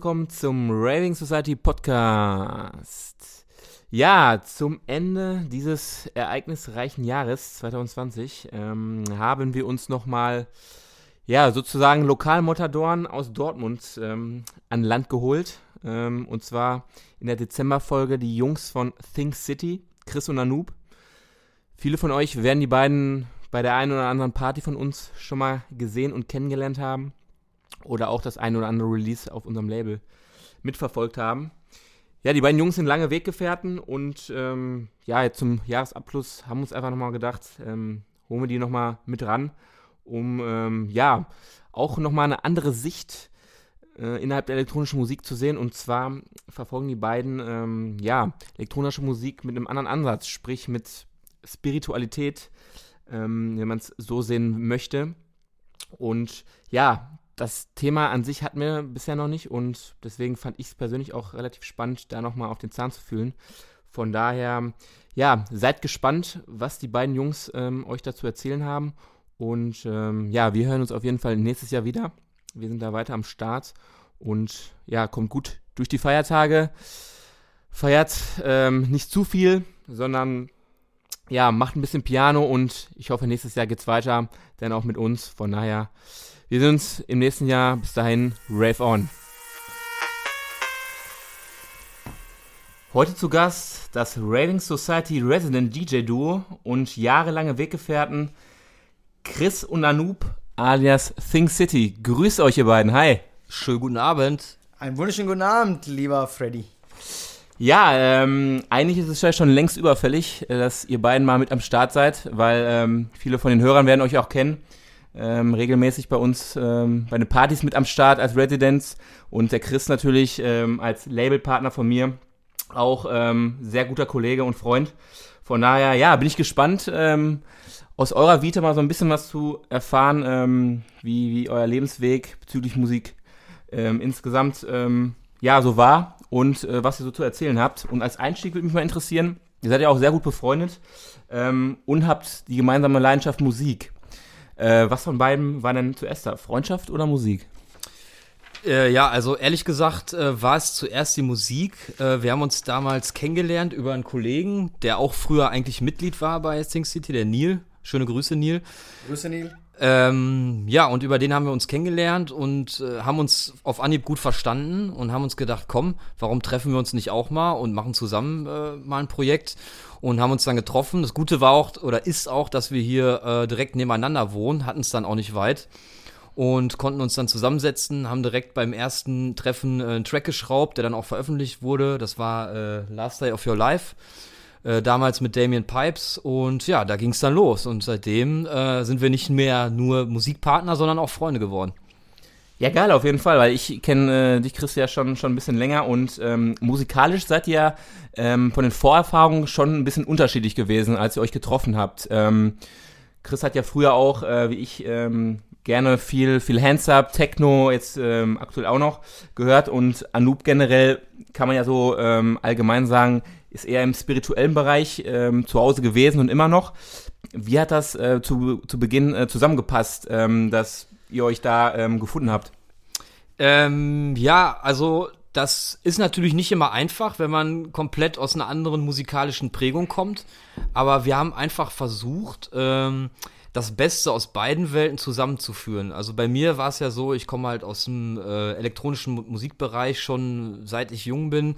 Willkommen zum Raving Society Podcast. Ja, zum Ende dieses ereignisreichen Jahres 2020 ähm, haben wir uns nochmal, ja, sozusagen Lokalmotadoren aus Dortmund ähm, an Land geholt. Ähm, und zwar in der Dezemberfolge die Jungs von Think City, Chris und Anoop. Viele von euch werden die beiden bei der einen oder anderen Party von uns schon mal gesehen und kennengelernt haben oder auch das ein oder andere Release auf unserem Label mitverfolgt haben. Ja, die beiden Jungs sind lange Weggefährten und ähm, ja, jetzt zum Jahresabschluss haben wir uns einfach nochmal gedacht, ähm, holen wir die nochmal mit ran, um ähm, ja auch nochmal eine andere Sicht äh, innerhalb der elektronischen Musik zu sehen. Und zwar verfolgen die beiden ähm, ja elektronische Musik mit einem anderen Ansatz, sprich mit Spiritualität, ähm, wenn man es so sehen möchte. Und ja, das Thema an sich hatten wir bisher noch nicht und deswegen fand ich es persönlich auch relativ spannend, da nochmal auf den Zahn zu fühlen. Von daher, ja, seid gespannt, was die beiden Jungs ähm, euch dazu erzählen haben. Und ähm, ja, wir hören uns auf jeden Fall nächstes Jahr wieder. Wir sind da weiter am Start und ja, kommt gut durch die Feiertage. Feiert ähm, nicht zu viel, sondern ja, macht ein bisschen Piano und ich hoffe, nächstes Jahr geht's weiter, dann auch mit uns. Von daher, wir sehen uns im nächsten Jahr. Bis dahin, Rave On. Heute zu Gast das Raving Society Resident DJ Duo und jahrelange Weggefährten Chris und Anoop alias Think City. Grüßt euch ihr beiden. Hi. Schönen guten Abend. Einen wunderschönen guten Abend, lieber Freddy. Ja, ähm, eigentlich ist es ja schon längst überfällig, äh, dass ihr beiden mal mit am Start seid, weil ähm, viele von den Hörern werden euch auch kennen ähm, regelmäßig bei uns ähm, bei den Partys mit am Start als Residents und der Chris natürlich ähm, als Labelpartner von mir auch ähm, sehr guter Kollege und Freund. Von daher, ja, bin ich gespannt, ähm, aus eurer Vita mal so ein bisschen was zu erfahren, ähm, wie, wie euer Lebensweg bezüglich Musik ähm, insgesamt ähm, ja so war und äh, was ihr so zu erzählen habt. Und als Einstieg würde mich mal interessieren, ihr seid ja auch sehr gut befreundet ähm, und habt die gemeinsame Leidenschaft Musik. Äh, was von beiden war denn zuerst da? Freundschaft oder Musik? Äh, ja, also ehrlich gesagt äh, war es zuerst die Musik. Äh, wir haben uns damals kennengelernt über einen Kollegen, der auch früher eigentlich Mitglied war bei Sing City, der Neil. Schöne Grüße, Neil. Grüße, Neil. Ähm, ja, und über den haben wir uns kennengelernt und äh, haben uns auf Anhieb gut verstanden und haben uns gedacht, komm, warum treffen wir uns nicht auch mal und machen zusammen äh, mal ein Projekt und haben uns dann getroffen. Das Gute war auch oder ist auch, dass wir hier äh, direkt nebeneinander wohnen, hatten es dann auch nicht weit und konnten uns dann zusammensetzen, haben direkt beim ersten Treffen äh, einen Track geschraubt, der dann auch veröffentlicht wurde. Das war äh, Last Day of Your Life. Äh, damals mit Damien Pipes und ja, da ging es dann los und seitdem äh, sind wir nicht mehr nur Musikpartner, sondern auch Freunde geworden. Ja, geil, auf jeden Fall, weil ich kenne äh, dich, Chris, ja schon, schon ein bisschen länger und ähm, musikalisch seid ihr ähm, von den Vorerfahrungen schon ein bisschen unterschiedlich gewesen, als ihr euch getroffen habt. Ähm, Chris hat ja früher auch, äh, wie ich, ähm, gerne viel, viel Hands-Up, Techno, jetzt ähm, aktuell auch noch gehört und Anoop generell kann man ja so ähm, allgemein sagen, ist eher im spirituellen Bereich zu Hause gewesen und immer noch. Wie hat das äh, zu, zu Beginn äh, zusammengepasst, dass ihr euch da ähm, gefunden habt? Ähm, ja, also das ist natürlich nicht immer einfach, wenn man komplett aus einer anderen musikalischen Prägung kommt. Aber wir haben einfach versucht, ähm, das Beste aus beiden Welten zusammenzuführen. Also bei mir war es ja so, ich komme halt aus dem äh, elektronischen Musikbereich schon seit ich jung bin.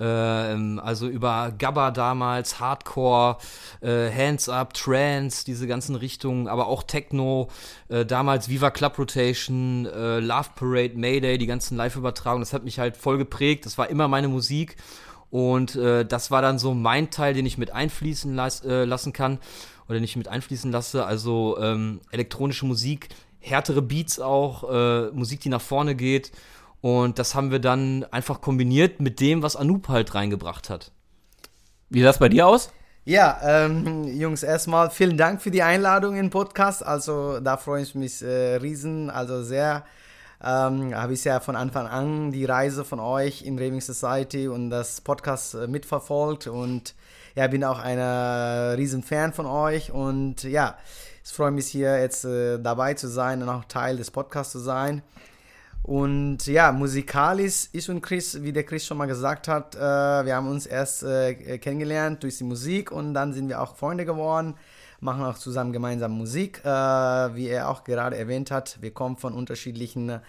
Ähm, also über Gabba damals, Hardcore, äh, Hands Up, Trance, diese ganzen Richtungen, aber auch Techno, äh, damals Viva Club Rotation, äh, Love Parade, Mayday, die ganzen Live-Übertragungen, das hat mich halt voll geprägt. Das war immer meine Musik. Und äh, das war dann so mein Teil, den ich mit einfließen las äh, lassen kann oder nicht mit einfließen lasse. Also ähm, elektronische Musik, härtere Beats auch, äh, Musik, die nach vorne geht. Und das haben wir dann einfach kombiniert mit dem, was Anoop halt reingebracht hat. Wie sah das bei dir aus? Ja, ähm, Jungs, erstmal vielen Dank für die Einladung in den Podcast. Also da freue ich mich äh, riesen, also sehr. Ähm, habe ich ja von Anfang an die Reise von euch in Raving Society und das Podcast äh, mitverfolgt und ja, bin auch ein riesen Fan von euch und ja, ich freue mich hier jetzt äh, dabei zu sein und auch Teil des Podcasts zu sein. Und ja, musikalisch ist und Chris, wie der Chris schon mal gesagt hat, äh, wir haben uns erst äh, kennengelernt durch die Musik und dann sind wir auch Freunde geworden, machen auch zusammen gemeinsam Musik. Äh, wie er auch gerade erwähnt hat, wir kommen von unterschiedlichen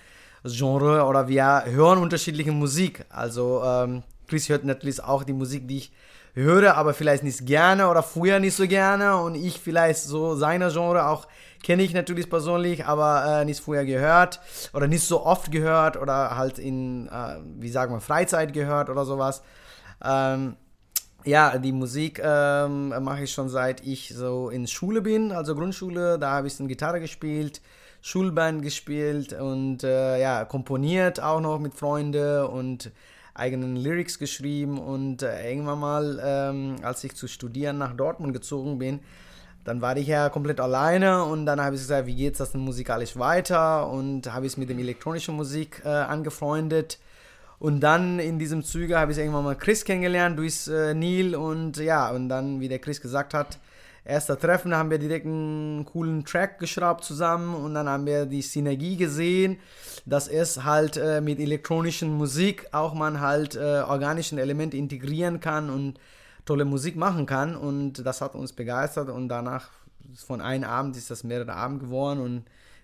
Genres oder wir hören unterschiedliche Musik. Also ähm, Chris hört natürlich auch die Musik, die ich höre, aber vielleicht nicht gerne oder früher nicht so gerne und ich vielleicht so seine Genre auch kenne ich natürlich persönlich, aber äh, nicht früher gehört oder nicht so oft gehört oder halt in, äh, wie sagen wir, Freizeit gehört oder sowas. Ähm, ja, die Musik ähm, mache ich schon seit ich so in Schule bin, also Grundschule, da habe ich dann Gitarre gespielt, Schulband gespielt und äh, ja, komponiert auch noch mit Freunden und eigenen Lyrics geschrieben und äh, irgendwann mal, ähm, als ich zu studieren nach Dortmund gezogen bin, dann war ich ja komplett alleine und dann habe ich gesagt, wie geht das denn musikalisch weiter? Und habe ich mit dem elektronischen Musik äh, angefreundet. Und dann in diesem Zuge habe ich irgendwann mal Chris kennengelernt durch äh, Neil und ja und dann, wie der Chris gesagt hat, erster Treffen haben wir direkt einen coolen Track geschraubt zusammen und dann haben wir die Synergie gesehen, dass es halt äh, mit elektronischen Musik auch man halt äh, organischen Elemente integrieren kann und tolle Musik machen kann und das hat uns begeistert und danach von einem Abend ist das mehrere Abend geworden und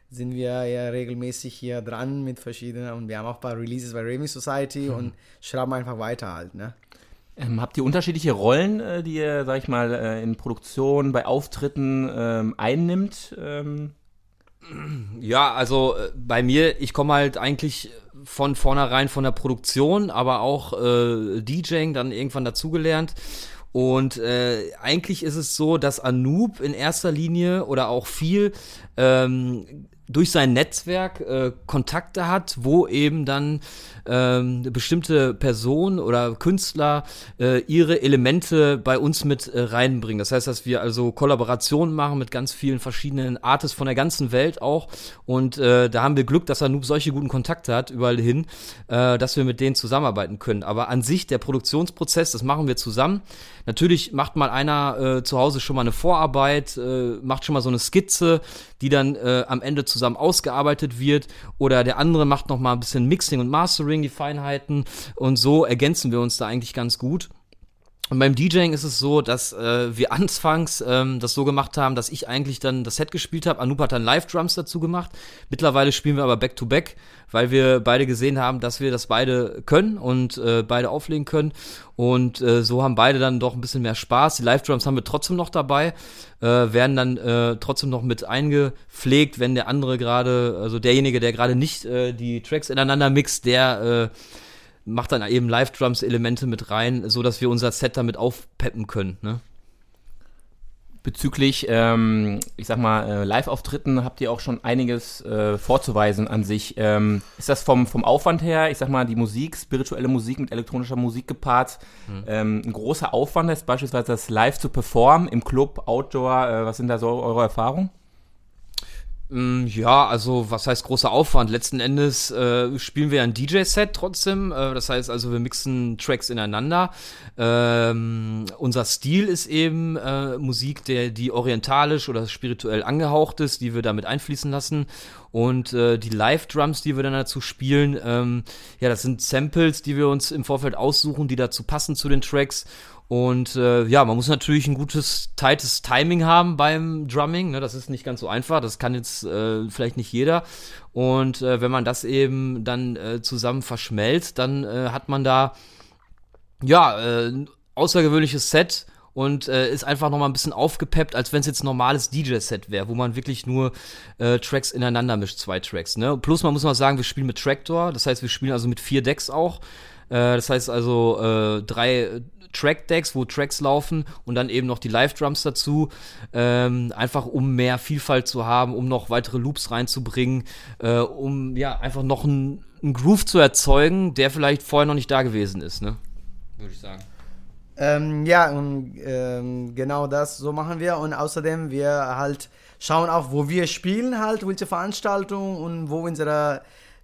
sind wir ja regelmäßig hier dran mit verschiedenen und wir haben auch ein paar Releases bei Raving Society mhm. und schreiben einfach weiter halt, ne? Ähm, habt ihr unterschiedliche Rollen, äh, die ihr, sag ich mal, äh, in Produktion, bei Auftritten ähm, einnimmt? Ähm? Ja, also äh, bei mir, ich komme halt eigentlich von vornherein von der Produktion, aber auch äh, DJing dann irgendwann dazugelernt. Und äh, eigentlich ist es so, dass Anoop in erster Linie oder auch viel ähm, durch sein Netzwerk äh, Kontakte hat, wo eben dann ähm, bestimmte Personen oder Künstler äh, ihre Elemente bei uns mit äh, reinbringen. Das heißt, dass wir also Kollaborationen machen mit ganz vielen verschiedenen Artists von der ganzen Welt auch. Und äh, da haben wir Glück, dass Anoop solche guten Kontakte hat überall hin, äh, dass wir mit denen zusammenarbeiten können. Aber an sich der Produktionsprozess, das machen wir zusammen. Natürlich macht mal einer äh, zu Hause schon mal eine Vorarbeit, äh, macht schon mal so eine Skizze, die dann äh, am Ende zusammen ausgearbeitet wird. Oder der andere macht noch mal ein bisschen Mixing und Mastering, die Feinheiten. Und so ergänzen wir uns da eigentlich ganz gut. Und beim DJing ist es so, dass äh, wir anfangs ähm, das so gemacht haben, dass ich eigentlich dann das Set gespielt habe. Anoop hat dann Live-Drums dazu gemacht. Mittlerweile spielen wir aber Back-to-Back, -back, weil wir beide gesehen haben, dass wir das beide können und äh, beide auflegen können. Und äh, so haben beide dann doch ein bisschen mehr Spaß. Die Live-Drums haben wir trotzdem noch dabei, äh, werden dann äh, trotzdem noch mit eingepflegt, wenn der andere gerade, also derjenige, der gerade nicht äh, die Tracks ineinander mixt, der äh, macht dann eben Live-Drums-Elemente mit rein, so dass wir unser Set damit aufpeppen können. Ne? Bezüglich, ähm, ich sag mal, äh, Live-Auftritten habt ihr auch schon einiges äh, vorzuweisen an sich. Ähm, ist das vom, vom Aufwand her, ich sag mal, die Musik, spirituelle Musik mit elektronischer Musik gepaart, mhm. ähm, ein großer Aufwand ist, beispielsweise das live zu performen im Club, Outdoor, äh, was sind da so eure Erfahrungen? Mm, ja, also was heißt großer Aufwand? Letzten Endes äh, spielen wir ein DJ-Set trotzdem. Äh, das heißt also, wir mixen Tracks ineinander. Ähm, unser Stil ist eben äh, Musik, der die orientalisch oder spirituell angehaucht ist, die wir damit einfließen lassen. Und äh, die Live-Drums, die wir dann dazu spielen, ähm, ja, das sind Samples, die wir uns im Vorfeld aussuchen, die dazu passen zu den Tracks. Und äh, ja, man muss natürlich ein gutes, tightes Timing haben beim Drumming. Ne? Das ist nicht ganz so einfach. Das kann jetzt äh, vielleicht nicht jeder. Und äh, wenn man das eben dann äh, zusammen verschmelzt, dann äh, hat man da ja äh, ein außergewöhnliches Set und ist einfach noch mal ein bisschen aufgepeppt, als wenn es jetzt ein normales DJ-Set wäre, wo man wirklich nur Tracks ineinander mischt, zwei Tracks. Ne? Plus man muss mal sagen, wir spielen mit Tractor, das heißt, wir spielen also mit vier Decks auch. Äh, das heißt also äh, drei Track-Decks, wo Tracks laufen und dann eben noch die Live-Drums dazu. Ähm, einfach um mehr Vielfalt zu haben, um noch weitere Loops reinzubringen, äh, um ja einfach noch einen Groove zu erzeugen, der vielleicht vorher noch nicht da gewesen ist, ne? Würde ich sagen. Ähm, ja, ähm, genau das, so machen wir. Und außerdem, wir halt schauen auch, wo wir spielen halt, welche Veranstaltungen und wo unsere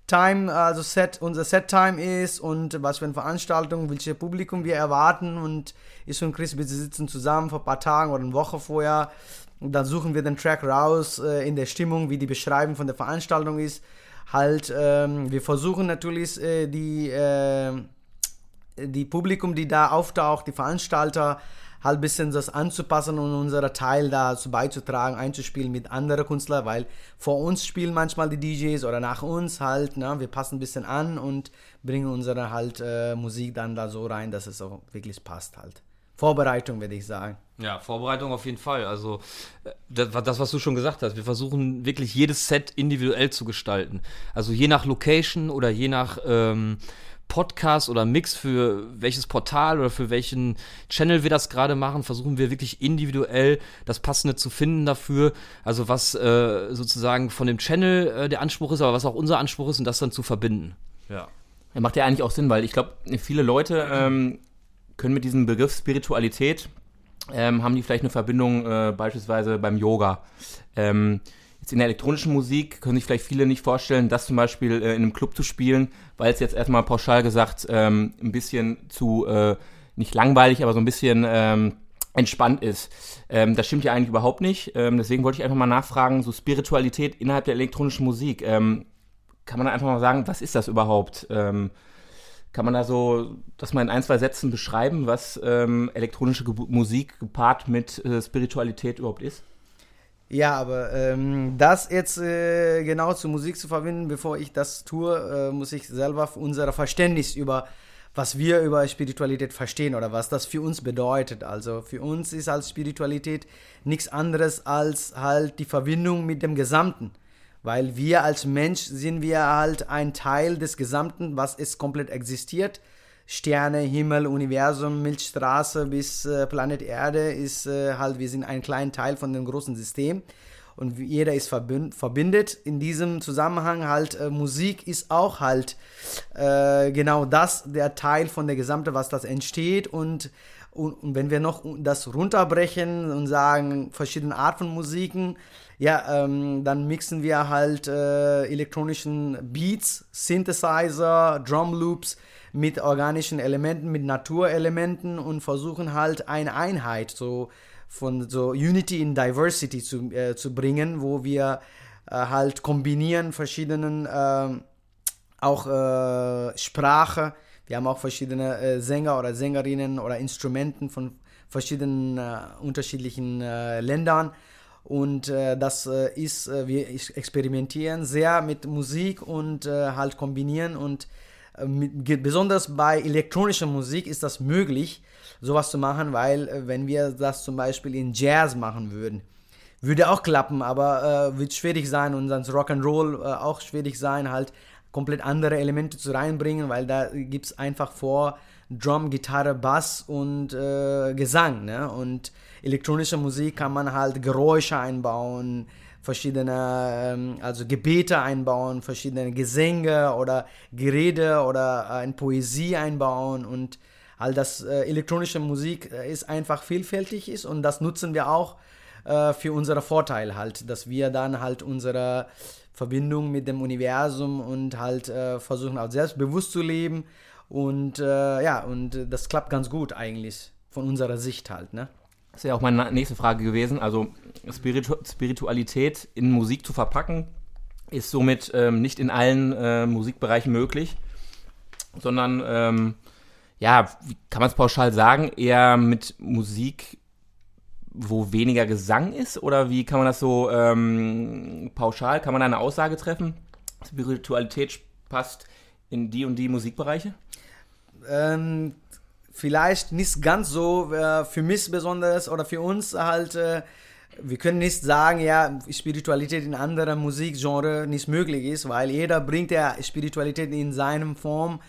Time, also Set, unser Set-Time ist und was für eine Veranstaltung, welches Publikum wir erwarten. Und ich und Chris, wir sitzen zusammen vor ein paar Tagen oder eine Woche vorher. Und dann suchen wir den Track raus äh, in der Stimmung, wie die Beschreibung von der Veranstaltung ist. halt, ähm, wir versuchen natürlich äh, die, äh, die Publikum, die da auftaucht, die Veranstalter, halt ein bisschen das anzupassen und unseren Teil dazu beizutragen, einzuspielen mit anderen Künstlern, weil vor uns spielen manchmal die DJs oder nach uns halt, ne, wir passen ein bisschen an und bringen unsere halt äh, Musik dann da so rein, dass es auch wirklich passt halt. Vorbereitung, würde ich sagen. Ja, Vorbereitung auf jeden Fall. Also äh, das, das, was du schon gesagt hast, wir versuchen wirklich jedes Set individuell zu gestalten. Also je nach Location oder je nach ähm, Podcast oder Mix für welches Portal oder für welchen Channel wir das gerade machen, versuchen wir wirklich individuell das Passende zu finden dafür. Also was äh, sozusagen von dem Channel äh, der Anspruch ist, aber was auch unser Anspruch ist und das dann zu verbinden. Ja. ja macht ja eigentlich auch Sinn, weil ich glaube, viele Leute ähm, können mit diesem Begriff Spiritualität, ähm, haben die vielleicht eine Verbindung äh, beispielsweise beim Yoga. Ähm, Jetzt in der elektronischen Musik können sich vielleicht viele nicht vorstellen, das zum Beispiel äh, in einem Club zu spielen, weil es jetzt erstmal pauschal gesagt ähm, ein bisschen zu, äh, nicht langweilig, aber so ein bisschen ähm, entspannt ist. Ähm, das stimmt ja eigentlich überhaupt nicht. Ähm, deswegen wollte ich einfach mal nachfragen, so Spiritualität innerhalb der elektronischen Musik. Ähm, kann man einfach mal sagen, was ist das überhaupt? Ähm, kann man da so das mal in ein, zwei Sätzen beschreiben, was elektronische Ge Musik gepaart mit äh, Spiritualität überhaupt ist? Ja, aber ähm, das jetzt äh, genau zur Musik zu verbinden, bevor ich das tue, äh, muss ich selber unser Verständnis über was wir über Spiritualität verstehen oder was das für uns bedeutet. Also für uns ist als Spiritualität nichts anderes als halt die Verbindung mit dem Gesamten. Weil wir als Mensch sind wir halt ein Teil des Gesamten, was es komplett existiert. Sterne, Himmel, Universum, Milchstraße bis äh, Planet Erde ist äh, halt, wir sind ein kleiner Teil von dem großen System und jeder ist verbind, verbindet. In diesem Zusammenhang halt äh, Musik ist auch halt äh, genau das, der Teil von der Gesamte, was das entsteht und, und, und, wenn wir noch das runterbrechen und sagen verschiedene Arten von Musiken, ja, ähm, dann mixen wir halt äh, elektronischen Beats, Synthesizer, Drum Loops, mit organischen Elementen, mit Naturelementen und versuchen halt eine Einheit so von so Unity in Diversity zu, äh, zu bringen, wo wir äh, halt kombinieren verschiedenen äh, auch äh, Sprache. Wir haben auch verschiedene äh, Sänger oder Sängerinnen oder Instrumenten von verschiedenen äh, unterschiedlichen Ländern. Und das ist, wir experimentieren sehr mit Musik und halt kombinieren und besonders bei elektronischer Musik ist das möglich, sowas zu machen, weil äh, wenn wir das zum Beispiel in Jazz machen würden, würde auch klappen, aber äh, wird schwierig sein und dann Rock'n'Roll äh, auch schwierig sein, halt komplett andere Elemente zu reinbringen, weil da gibt es einfach vor Drum, Gitarre, Bass und äh, Gesang. Ne? Und elektronische Musik kann man halt Geräusche einbauen, verschiedene ähm, also Gebete einbauen, verschiedene Gesänge oder Gerede oder äh, eine Poesie einbauen und all das äh, elektronische Musik äh, ist einfach vielfältig ist und das nutzen wir auch für unseren Vorteil halt, dass wir dann halt unsere Verbindung mit dem Universum und halt versuchen auch selbstbewusst zu leben und ja und das klappt ganz gut eigentlich von unserer Sicht halt, ne? Das wäre auch meine nächste Frage gewesen. Also Spiritu Spiritualität in Musik zu verpacken, ist somit ähm, nicht in allen äh, Musikbereichen möglich, sondern, ähm, ja, kann man es pauschal sagen, eher mit Musik, wo weniger Gesang ist? Oder wie kann man das so ähm, pauschal, kann man da eine Aussage treffen? Spiritualität passt in die und die Musikbereiche? Ähm, vielleicht nicht ganz so äh, für mich besonders oder für uns halt. Äh, wir können nicht sagen, ja, Spiritualität in anderen Musikgenre nicht möglich ist, weil jeder bringt ja Spiritualität in seinem Form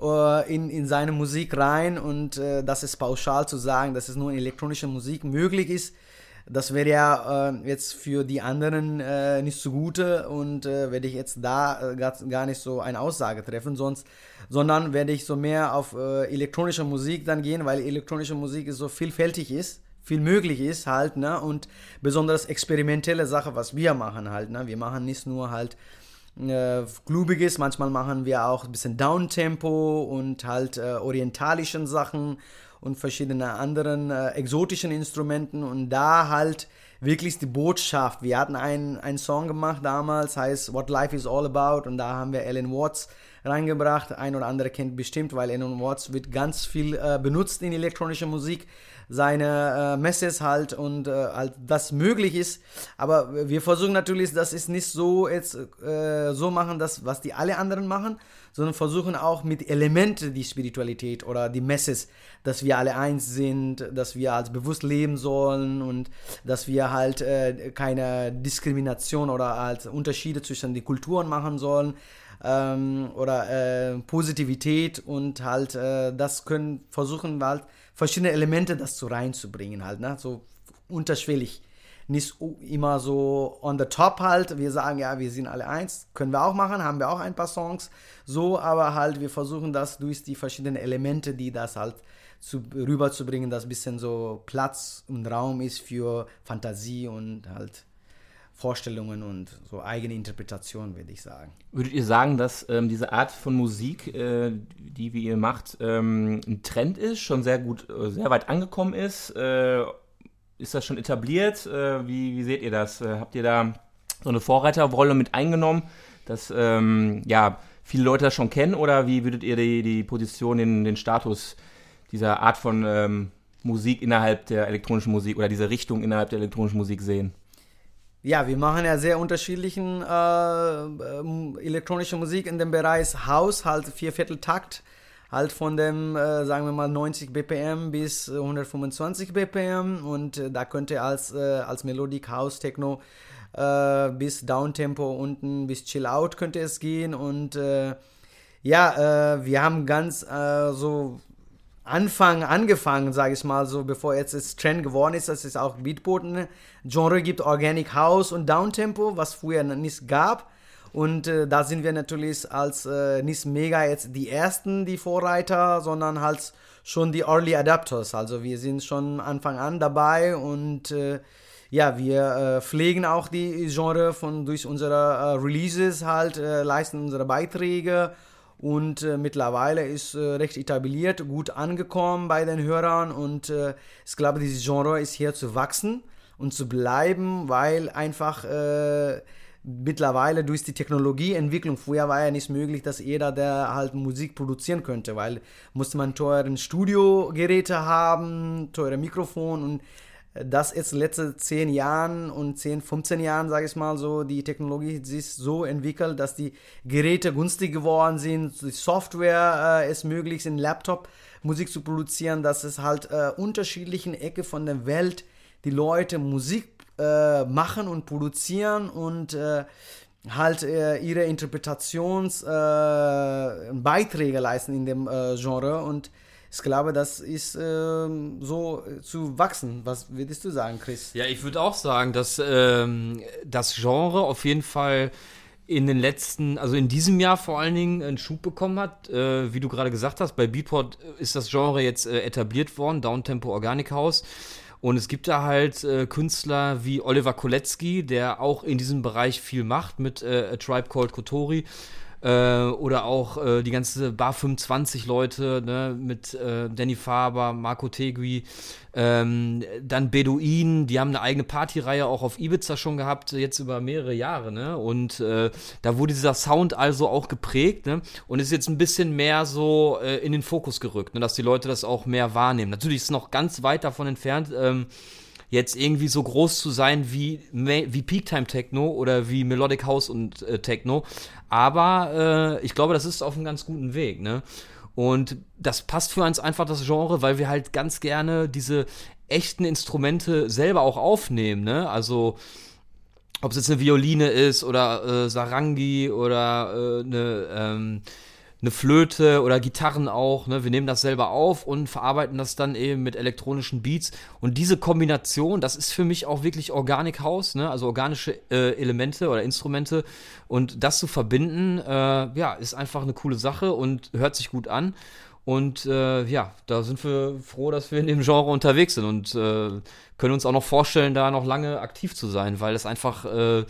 äh, in, in seine Musik rein und äh, das ist pauschal zu sagen, dass es nur in elektronischer Musik möglich ist das wäre ja äh, jetzt für die anderen äh, nicht zugute und äh, werde ich jetzt da äh, gar, gar nicht so eine Aussage treffen, sonst, sondern werde ich so mehr auf äh, elektronische Musik dann gehen, weil elektronische Musik so vielfältig ist, viel möglich ist halt, ne, und besonders experimentelle Sache, was wir machen halt, ne, wir machen nicht nur halt äh, Klubiges, manchmal machen wir auch ein bisschen Downtempo und halt äh, orientalischen Sachen und verschiedene anderen äh, exotischen Instrumenten und da halt wirklich die Botschaft. Wir hatten einen, einen Song gemacht damals, heißt What Life is All About und da haben wir Alan Watts reingebracht. Ein oder andere kennt bestimmt, weil Alan Watts wird ganz viel äh, benutzt in elektronischer Musik seine äh, Messages halt und äh, halt das möglich ist. Aber wir versuchen natürlich, das ist nicht so jetzt äh, so machen, das was die alle anderen machen, sondern versuchen auch mit Elementen die Spiritualität oder die Messages, dass wir alle eins sind, dass wir als bewusst leben sollen und dass wir halt äh, keine Diskrimination oder als Unterschiede zwischen den Kulturen machen sollen ähm, oder äh, Positivität und halt äh, das können versuchen halt verschiedene Elemente das reinzubringen halt, ne? So unterschwellig. Nicht immer so on the top halt. Wir sagen, ja, wir sind alle eins. Können wir auch machen, haben wir auch ein paar Songs. So, aber halt, wir versuchen das durch die verschiedenen Elemente, die das halt zu, rüberzubringen, dass ein bisschen so Platz und Raum ist für Fantasie und halt Vorstellungen und so eigene Interpretationen, würde ich sagen. Würdet ihr sagen, dass ähm, diese Art von Musik, äh, die wie ihr macht, ähm, ein Trend ist, schon sehr gut, äh, sehr weit angekommen ist? Äh, ist das schon etabliert? Äh, wie, wie, seht ihr das? Äh, habt ihr da so eine Vorreiterrolle mit eingenommen, dass ähm, ja, viele Leute das schon kennen? Oder wie würdet ihr die, die Position, den, den Status dieser Art von ähm, Musik innerhalb der elektronischen Musik oder dieser Richtung innerhalb der elektronischen Musik sehen? Ja, wir machen ja sehr unterschiedlichen äh, äh, elektronische Musik in dem Bereich House, halt Viervierteltakt, halt von dem, äh, sagen wir mal, 90 BPM bis 125 BPM und äh, da könnte als, äh, als Melodic House Techno äh, bis Downtempo unten bis Chill Out könnte es gehen und ja, wir haben ganz so Anfang angefangen, sage ich mal so, bevor jetzt es Trend geworden ist, dass es auch Beatboten Genre gibt, Organic House und Downtempo, was früher nicht gab. Und äh, da sind wir natürlich als äh, nicht mega jetzt die ersten, die Vorreiter, sondern halt schon die Early Adapters. Also wir sind schon Anfang an dabei und äh, ja, wir äh, pflegen auch die Genre von durch unsere äh, Releases halt, äh, leisten unsere Beiträge und äh, mittlerweile ist äh, recht etabliert, gut angekommen bei den Hörern. Und äh, ich glaube, dieses Genre ist hier zu wachsen und zu bleiben, weil einfach äh, mittlerweile durch die Technologieentwicklung, früher war ja nicht möglich, dass jeder, der halt Musik produzieren könnte, weil musste man teuren Studiogeräte haben, teure Mikrofon und dass jetzt letzte zehn Jahren und 10, 15 Jahren, sage ich mal so, die Technologie sich so entwickelt, dass die Geräte günstig geworden sind, die Software äh, es möglich ist, in Laptop Musik zu produzieren, dass es halt äh, unterschiedlichen Ecke von der Welt die Leute Musik äh, machen und produzieren und äh, halt äh, ihre Interpretationsbeiträge äh, leisten in dem äh, Genre und ich glaube, das ist ähm, so zu wachsen. Was würdest du sagen, Chris? Ja, ich würde auch sagen, dass ähm, das Genre auf jeden Fall in den letzten, also in diesem Jahr vor allen Dingen einen Schub bekommen hat. Äh, wie du gerade gesagt hast, bei Beatport ist das Genre jetzt äh, etabliert worden, Downtempo Organic House. Und es gibt da halt äh, Künstler wie Oliver Kolecki, der auch in diesem Bereich viel macht mit äh, A Tribe Called Kotori äh, oder auch äh, die ganze Bar 25 Leute ne, mit äh, Danny Faber, Marco Tegui, ähm, dann Beduin, die haben eine eigene Partyreihe auch auf Ibiza schon gehabt, jetzt über mehrere Jahre, ne? Und äh, da wurde dieser Sound also auch geprägt, ne? Und ist jetzt ein bisschen mehr so äh, in den Fokus gerückt, ne? dass die Leute das auch mehr wahrnehmen. Natürlich ist es noch ganz weit davon entfernt, ähm, jetzt irgendwie so groß zu sein wie, wie Peak Time Techno oder wie Melodic House und äh, Techno. Aber äh, ich glaube, das ist auf einem ganz guten Weg, ne? Und das passt für uns einfach das Genre, weil wir halt ganz gerne diese echten Instrumente selber auch aufnehmen, ne? Also ob es jetzt eine Violine ist oder äh, Sarangi oder äh, eine ähm, eine Flöte oder Gitarren auch. Ne? Wir nehmen das selber auf und verarbeiten das dann eben mit elektronischen Beats. Und diese Kombination, das ist für mich auch wirklich Organic House, ne? also organische äh, Elemente oder Instrumente. Und das zu verbinden, äh, ja, ist einfach eine coole Sache und hört sich gut an. Und äh, ja, da sind wir froh, dass wir in dem Genre unterwegs sind und äh, können uns auch noch vorstellen, da noch lange aktiv zu sein, weil es einfach äh,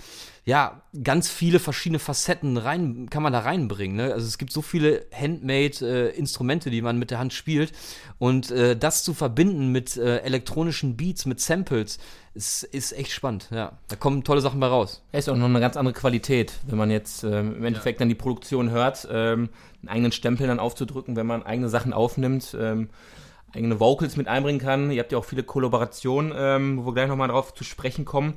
ja, ganz viele verschiedene Facetten rein, kann man da reinbringen. Ne? Also es gibt so viele Handmade-Instrumente, die man mit der Hand spielt. Und äh, das zu verbinden mit äh, elektronischen Beats, mit Samples, ist, ist echt spannend. Ja, da kommen tolle Sachen bei raus. Ja, ist auch noch eine ganz andere Qualität, wenn man jetzt ähm, im Endeffekt ja. dann die Produktion hört, ähm, einen eigenen Stempel dann aufzudrücken, wenn man eigene Sachen aufnimmt. Ähm, eigene Vocals mit einbringen kann. Ihr habt ja auch viele Kollaborationen, ähm, wo wir gleich nochmal drauf zu sprechen kommen.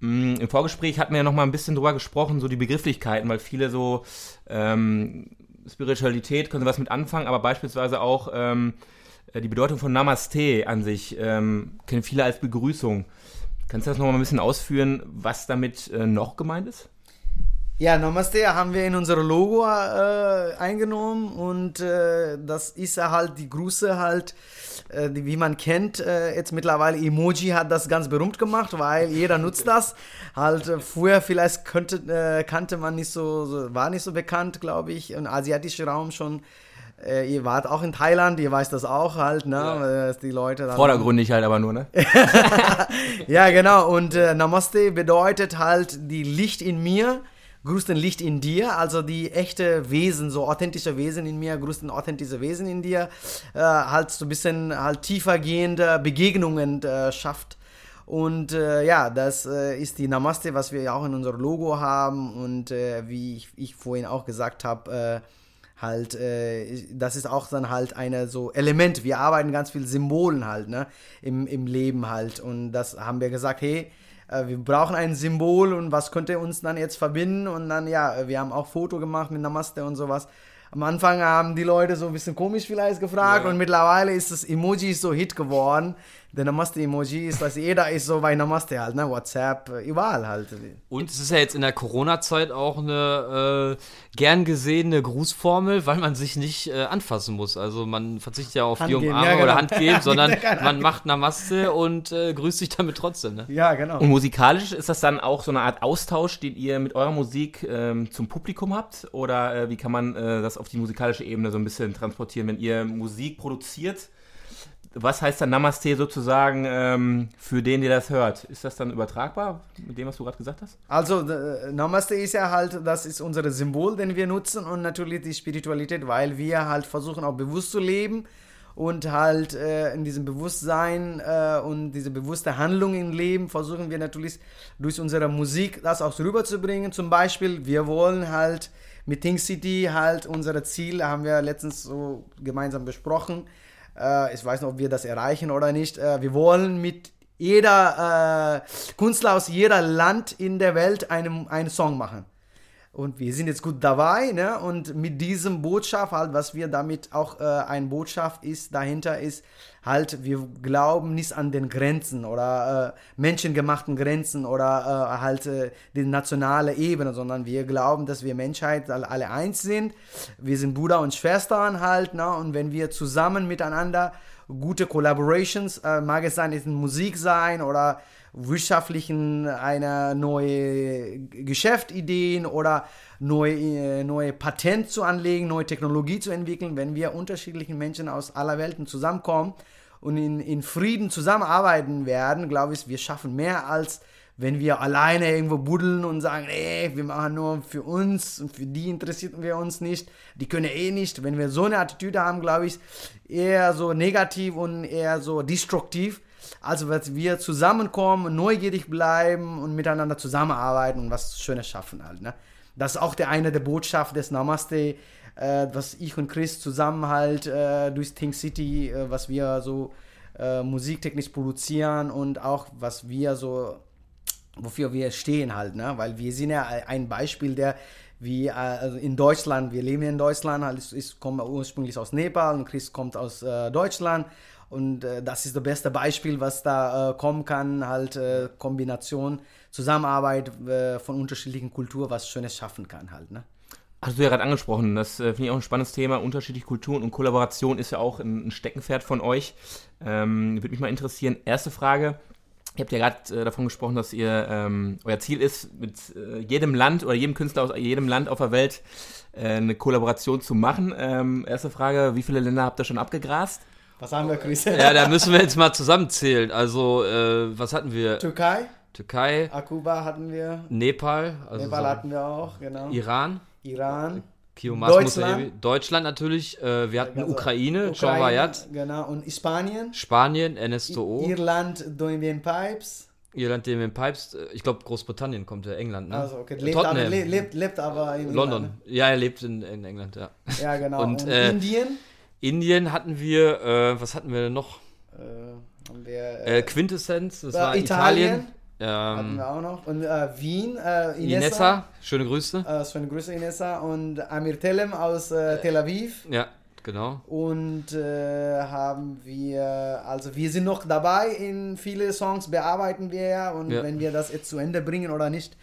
Mm, Im Vorgespräch hatten wir ja noch mal ein bisschen drüber gesprochen, so die Begrifflichkeiten, weil viele so ähm, Spiritualität können was mit anfangen, aber beispielsweise auch ähm, die Bedeutung von Namaste an sich ähm, kennen viele als Begrüßung. Kannst du das noch mal ein bisschen ausführen, was damit äh, noch gemeint ist? Ja, Namaste haben wir in unser Logo äh, eingenommen und äh, das ist halt die Grüße halt, äh, die, wie man kennt. Äh, jetzt mittlerweile Emoji hat das ganz berühmt gemacht, weil jeder nutzt das. Halt äh, früher vielleicht könnte, äh, kannte man nicht so, so, war nicht so bekannt, glaube ich, im asiatischen Raum schon. ihr wart auch in Thailand, ihr weißt das auch halt, ne? Ja. Die Leute Vordergründig halt aber nur, ne? ja, genau. Und Namaste bedeutet halt die Licht in mir grüßt ein Licht in dir, also die echte Wesen, so authentische Wesen in mir, grüßt ein authentische Wesen in dir, äh, halt so ein bisschen halt tiefer gehende Begegnungen äh, schafft. Und äh, ja, das äh, ist die Namaste, was wir ja auch in unserem Logo haben und äh, wie ich, ich, vorhin auch gesagt habe, äh, halt, das ist auch dann halt eine so Element. Wir arbeiten ganz viel Symbolen halt, ne, im, im Leben halt. Und das haben wir gesagt, hey, äh, wir brauchen ein Symbol und was könnte uns dann jetzt verbinden und dann, ja, wir haben auch Foto gemacht mit Namaste und sowas. Am Anfang haben die Leute so ein bisschen komisch vielleicht gefragt ja. und mittlerweile ist das Emoji so Hit geworden. Der Namaste-Emoji ist, dass jeder ist so bei Namaste halt, ne? WhatsApp, überall halt. Und es ist ja jetzt in der Corona-Zeit auch eine äh, gern gesehene Grußformel, weil man sich nicht äh, anfassen muss. Also man verzichtet ja auf Hand die Umarmung ja, genau. oder Hand geben, sondern man macht Namaste und äh, grüßt sich damit trotzdem. Ne? Ja, genau. Und musikalisch ist das dann auch so eine Art Austausch, den ihr mit eurer Musik ähm, zum Publikum habt? Oder äh, wie kann man äh, das auf die musikalische Ebene so ein bisschen transportieren, wenn ihr Musik produziert? Was heißt dann Namaste sozusagen ähm, für den, der das hört? Ist das dann übertragbar mit dem, was du gerade gesagt hast? Also äh, Namaste ist ja halt, das ist unser Symbol, den wir nutzen und natürlich die Spiritualität, weil wir halt versuchen auch bewusst zu leben und halt äh, in diesem Bewusstsein äh, und diese bewusste Handlung im Leben versuchen wir natürlich durch unsere Musik das auch rüberzubringen. Zum Beispiel, wir wollen halt mit Think City halt unsere Ziele, haben wir letztens so gemeinsam besprochen, ich weiß nicht, ob wir das erreichen oder nicht. Äh, wir wollen mit jeder äh, Künstler aus jeder Land in der Welt einen, einen Song machen. Und wir sind jetzt gut dabei, ne? Und mit diesem Botschaft, halt, was wir damit auch äh, ein Botschaft ist, dahinter ist, halt, wir glauben nicht an den Grenzen oder äh, menschengemachten Grenzen oder äh, halt äh, die nationale Ebene, sondern wir glauben, dass wir Menschheit alle eins sind. Wir sind Bruder und Schwestern halt, ne? Und wenn wir zusammen miteinander gute Collaborations, äh, mag es sein, es Musik sein oder wirtschaftlichen eine neue Geschäftideen oder neue, äh, neue Patent zu anlegen, neue Technologie zu entwickeln, wenn wir unterschiedlichen Menschen aus aller Welt zusammenkommen und in, in Frieden zusammenarbeiten werden, glaube ich, wir schaffen mehr als wenn wir alleine irgendwo buddeln und sagen, ey, wir machen nur für uns und für die interessieren wir uns nicht, die können eh nicht. Wenn wir so eine Attitüde haben, glaube ich, eher so negativ und eher so destruktiv, also, dass wir zusammenkommen, neugierig bleiben und miteinander zusammenarbeiten und was Schönes schaffen halt. Ne? Das ist auch der eine der Botschaft des Namaste, äh, was ich und Chris zusammen halt äh, durch Think City, äh, was wir so äh, musiktechnisch produzieren und auch was wir so, wofür wir stehen halt. Ne? Weil wir sind ja ein Beispiel der wie äh, also in Deutschland, wir leben in Deutschland, halt, ich komme ursprünglich aus Nepal und Chris kommt aus äh, Deutschland und äh, das ist das beste Beispiel, was da äh, kommen kann, halt äh, Kombination, Zusammenarbeit äh, von unterschiedlichen Kulturen, was Schönes schaffen kann halt. Ne? Hast du ja gerade angesprochen, das äh, finde ich auch ein spannendes Thema. Unterschiedliche Kulturen und Kollaboration ist ja auch ein, Steckenpferd von euch. Ähm, Würde mich mal interessieren. Erste Frage. Ihr habt ja gerade äh, davon gesprochen, dass ihr ähm, euer Ziel ist, mit jedem Land oder jedem Künstler aus jedem Land auf der Welt eine Kollaboration zu machen. Ähm, erste Frage: Wie viele Länder habt ihr schon abgegrast? Was haben wir, Chris? Ja, da müssen wir jetzt mal zusammenzählen. Also, äh, was hatten wir? Türkei? Türkei, Akuba hatten wir. Nepal, also Nepal so hatten wir auch, genau. Iran, Iran. Kiyomaz Deutschland. Deutschland natürlich, äh, wir hatten Also Ukraine, Ukraine, Genau. Und Spanien. Spanien, NSTO, Irland, Dominion Pipes. Irland, Damien Pipes, äh, ich glaube Großbritannien kommt ja, England, ne? Also, okay. Lebt aber, Tottenham, le lebt, lebt aber in London. Irland. Ja, er lebt in, in England, ja. Ja, genau. Und, Und, äh, Indien. Indien hatten wir, äh, was hatten wir denn noch? Äh, wir, Äh, äh, Quintessenz, das war Italien. Italien. hatten Ähm, wir auch noch. Und äh, Wien, äh, Inessa. Inessa, schöne Grüße. Schöne Grüße, Inessa. Und Amir Telem aus Tel Aviv. Ja, genau. Und haben wir, also wir sind noch dabei, in viele Songs bearbeiten wir ja. Und Ja. wenn wir das jetzt zu Ende bringen oder nicht,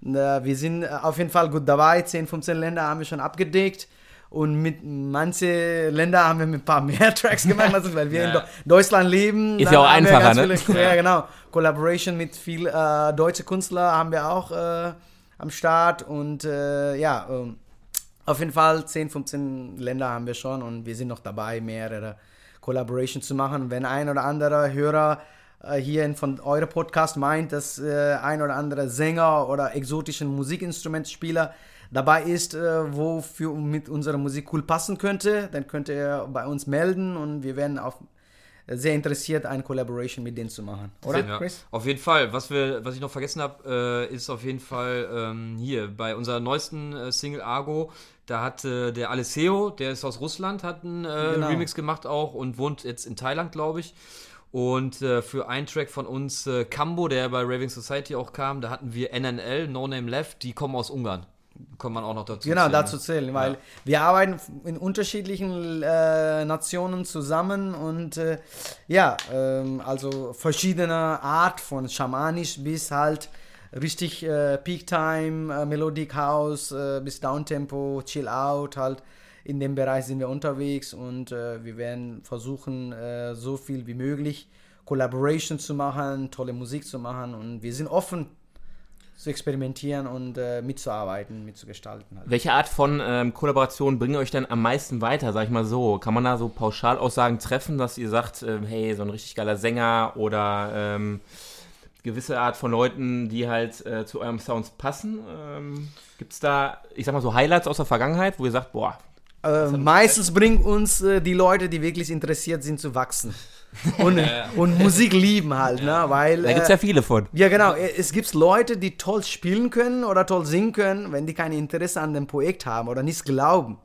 wir sind auf jeden Fall gut dabei. 10, 15 Länder haben wir schon abgedeckt. Und mit manche Länder haben wir mit ein paar mehr Tracks gemacht, also weil wir in Ja. Do Deutschland leben. Ist ja auch einfacher, ne? Viele, ja, genau. Collaboration mit viel äh, deutsche Künstler haben wir auch äh, am Start. Und äh, ja, ähm, auf jeden Fall 10, 15 Länder haben wir schon und wir sind noch dabei, mehrere Collaboration zu machen. Wenn ein oder andere Hörer äh, hier in, von eurem Podcast meint, dass äh, ein oder andere Sänger oder exotischen Musikinstrumentspieler dabei ist, äh, wo für mit unserer Musik cool passen könnte, dann könnt ihr bei uns melden und wir werden auch sehr interessiert, eine Collaboration mit denen zu machen. Oder, Ja, Chris? Auf jeden Fall. Was, wir, was ich noch vergessen habe, äh, ist auf jeden Fall ähm, hier bei unserer neuesten äh, Single Argo. Da hat äh, der Alessio, der ist aus Russland, hat einen äh, Genau. Remix gemacht auch und wohnt jetzt in Thailand, glaube ich. Und äh, für einen Track von uns, äh, Kambo, der bei Raving Society auch kam, da hatten wir NNL, No Name Left, die kommen aus Ungarn. Kommt man auch noch dazu. Genau, zählen, dazu ne? zählen, weil Ja. wir arbeiten in unterschiedlichen äh, Nationen zusammen und äh, ja, ähm, also verschiedene Art von schamanisch bis halt richtig äh, Peak Time, äh, Melodic House äh, bis Downtempo, Chill Out halt. In dem Bereich sind wir unterwegs und äh, wir werden versuchen, so viel wie möglich Collaboration zu machen, tolle Musik zu machen und wir sind offen zu experimentieren und äh, mitzuarbeiten, mitzugestalten. Halt. Welche Art von ähm, Kollaboration bringen euch denn am meisten weiter, sag ich mal so? Kann man da so Pauschalaussagen treffen, dass ihr sagt, ähm, hey, so ein richtig geiler Sänger oder ähm, gewisse Art von Leuten, die halt äh, zu eurem Sounds passen? Ähm, Gibt es da, ich sag mal so Highlights aus der Vergangenheit, wo ihr sagt, boah, Äh, meistens bringen uns äh, die Leute, die wirklich interessiert sind, zu wachsen. Und, und Musik lieben halt, ne? Weil. da gibt es äh, ja viele von. ja, genau. äh, Es gibt Leute, die toll spielen können oder toll singen können, wenn die kein Interesse an dem Projekt haben oder nichts glauben.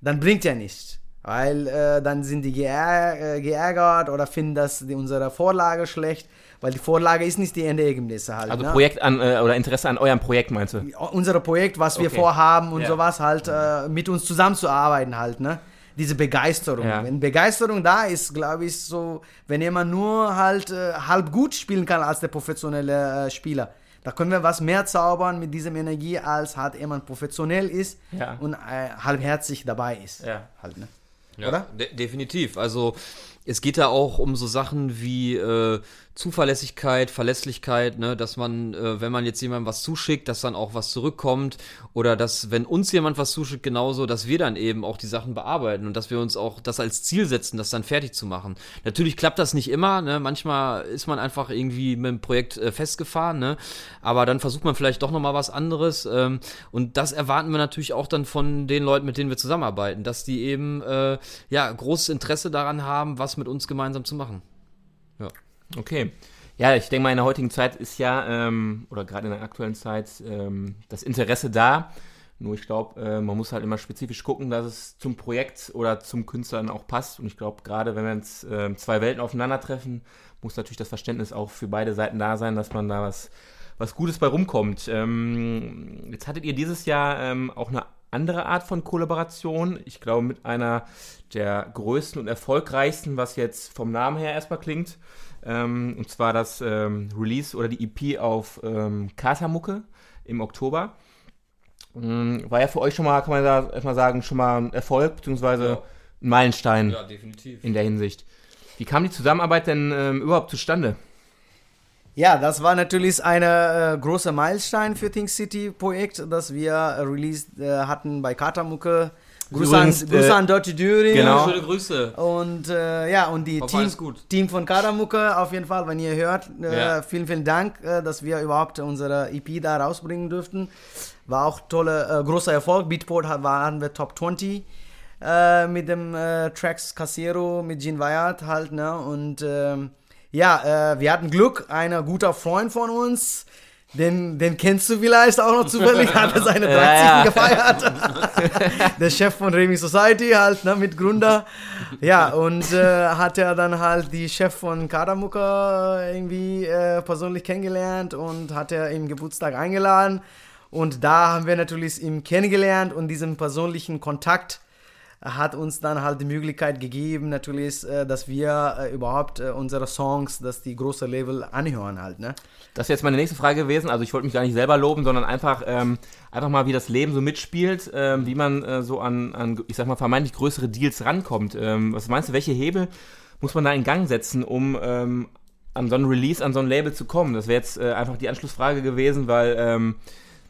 Dann bringt ja nichts. Weil äh, dann sind die geär äh, geärgert oder finden das die, unsere Vorlage schlecht, weil die Vorlage ist nicht die Endergebnisse halt. Also ne? Projekt an, äh, oder Interesse an eurem Projekt, meinst du? unser Projekt, was wir Okay. vorhaben und Ja. sowas halt äh, mit uns zusammenzuarbeiten halt, ne? Diese Begeisterung. Ja. Wenn Begeisterung da ist, glaube ich, so, wenn jemand nur halt äh, halb gut spielen kann als der professionelle äh, Spieler, da können wir was mehr zaubern mit dieser Energie, als halt jemand professionell ist Ja. und äh, halbherzig dabei ist. Ja. Halt, ne? Ja, Oder? De definitiv. Also es geht da auch um so Sachen wie äh, Zuverlässigkeit, Verlässlichkeit, ne, dass man, äh, wenn man jetzt jemandem was zuschickt, dass dann auch was zurückkommt oder dass, wenn uns jemand was zuschickt, genauso, dass wir dann eben auch die Sachen bearbeiten und dass wir uns auch das als Ziel setzen, das dann fertig zu machen. Natürlich klappt das nicht immer, ne, manchmal ist man einfach irgendwie mit dem Projekt äh, festgefahren, ne, aber dann versucht man vielleicht doch nochmal was anderes ähm, und das erwarten wir natürlich auch dann von den Leuten, mit denen wir zusammenarbeiten, dass die eben, äh, ja, großes Interesse daran haben, was mit uns gemeinsam zu machen. Ja. Okay. Ja, ich denke mal, in der heutigen Zeit ist ja, ähm, oder gerade in der aktuellen Zeit, ähm, das Interesse da. Nur ich glaube, äh, man muss halt immer spezifisch gucken, dass es zum Projekt oder zum Künstler dann auch passt. Und ich glaube, gerade wenn jetzt äh, zwei Welten aufeinandertreffen, muss natürlich das Verständnis auch für beide Seiten da sein, dass man da was, was Gutes bei rumkommt. Ähm, jetzt hattet ihr dieses Jahr ähm, auch eine andere Art von Kollaboration. Ich glaube, mit einer der größten und erfolgreichsten, was jetzt vom Namen her erstmal klingt. Ähm, und zwar das ähm, Release oder die EP auf ähm, Katamucke im Oktober. Ähm, war ja für euch schon mal, kann man da erstmal sagen, schon mal ein Erfolg, beziehungsweise Ja. ein Meilenstein definitiv. in der Hinsicht. Wie kam die Zusammenarbeit denn ähm, überhaupt zustande? Ja, das war natürlich ein äh, großer Meilenstein für Think City Projekt, das wir äh, released äh, hatten bei Katamucke Grüße, Übrigens, an, Grüße äh, an Dirty Düring. genau. Schöne Grüße. Und äh, ja, und die Team. Team von Karamucke auf jeden Fall, wenn ihr hört, äh, Ja. vielen, vielen Dank, äh, dass wir überhaupt unsere EP da rausbringen durften. War auch tolle, äh, großer Erfolg. Beatport hat- waren wir Top 20 äh, mit dem äh, Tracks Casero mit Gene Wyatt halt, ne? Und ähm, ja, äh, wir hatten Glück, ein guter Freund von uns, den, den kennst du vielleicht auch noch zufällig, hat er seine 30. Ja, ja. gefeiert. der Chef von Raving Society halt, ne, Mitgründer. Ja, und äh, hat er dann halt die Chef von Karamuka irgendwie äh, persönlich kennengelernt und hat er im Geburtstag eingeladen. Und da haben wir natürlich ihn kennengelernt und diesen persönlichen Kontakt hat uns dann halt die Möglichkeit gegeben, natürlich, äh, dass wir äh, überhaupt äh, unsere Songs, dass die große Level anhören halt, ne? Das wäre jetzt meine nächste Frage gewesen. Also ich wollte mich gar nicht selber loben, sondern einfach, ähm, einfach mal, wie das Leben so mitspielt, ähm, wie man äh, so an, an, ich sag mal, vermeintlich größere Deals rankommt. Ähm, was meinst du, welche Hebel muss man da in Gang setzen, um ähm, an so ein Release, an so ein Label zu kommen? Das wäre jetzt äh, einfach die Anschlussfrage gewesen, weil ähm,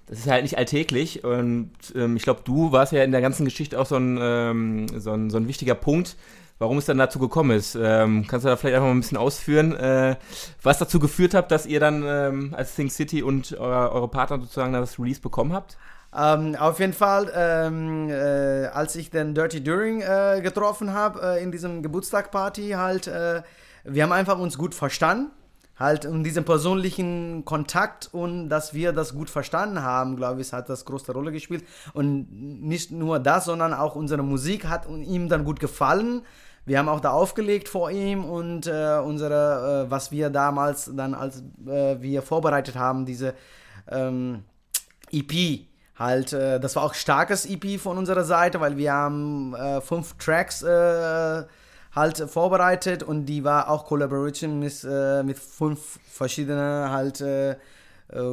das ist halt nicht alltäglich. Und ähm, ich glaube, du warst ja in der ganzen Geschichte auch so ein, ähm, so ein, so ein wichtiger Punkt, warum es dann dazu gekommen ist. Ähm, kannst du da vielleicht einfach mal ein bisschen ausführen, äh, was dazu geführt hat, dass ihr dann ähm, als Think City und eure, eure Partner sozusagen das Release bekommen habt? Ähm, auf jeden Fall, ähm, äh, als ich den Dirty During äh, getroffen habe äh, in diesem Geburtstagparty, halt, äh, wir haben einfach uns gut verstanden. Halt in diesem persönlichen Kontakt und dass wir das gut verstanden haben, glaube ich, hat das große Rolle gespielt. Und nicht nur das, sondern auch unsere Musik hat ihm dann gut gefallen. Wir haben auch da aufgelegt vor ihm und äh, unsere, äh, was wir damals dann, als äh, wir vorbereitet haben, diese ähm, EP halt, äh, das war auch starkes EP von unserer Seite, weil wir haben äh, fünf Tracks äh, halt vorbereitet und die war auch Collaboration mit, äh, mit fünf verschiedenen halt äh, äh,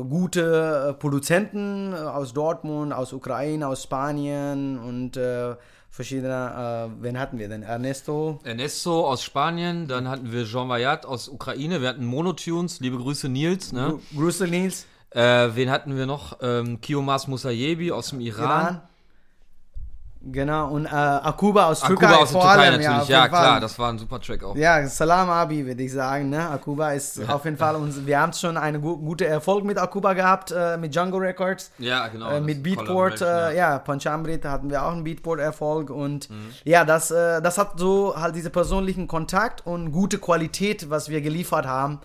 gute äh, Produzenten aus Dortmund, aus Ukraine, aus Spanien und äh, verschiedene, äh, wen hatten wir denn? Ernesto, Ernesto aus Spanien, dann hatten wir Jean Wyatt aus Ukraine, wir hatten Monotunes, liebe Grüße Nils, ne? Grüße Nils, Äh, wen hatten wir noch? Ähm, Kiomas Musayebi aus dem Iran. Iran. Genau, und äh, Akuba aus Akuba Türkei. aus der vor Türkei allem, natürlich, ja, Fall. klar, das war ein super Track auch. Ja, Salam Abi, würde ich sagen. Ne? Akuba ist auf jeden Fall, uns, wir haben schon einen gu guten Erfolg mit Akuba gehabt, äh, mit Django Records. Ja, genau. Äh, mit Beatport, Collaboration, äh, ja, Panchamrit hatten wir auch einen Beatport-Erfolg und ja, das, äh, das hat so halt diese persönlichen Kontakt und gute Qualität, was wir geliefert haben,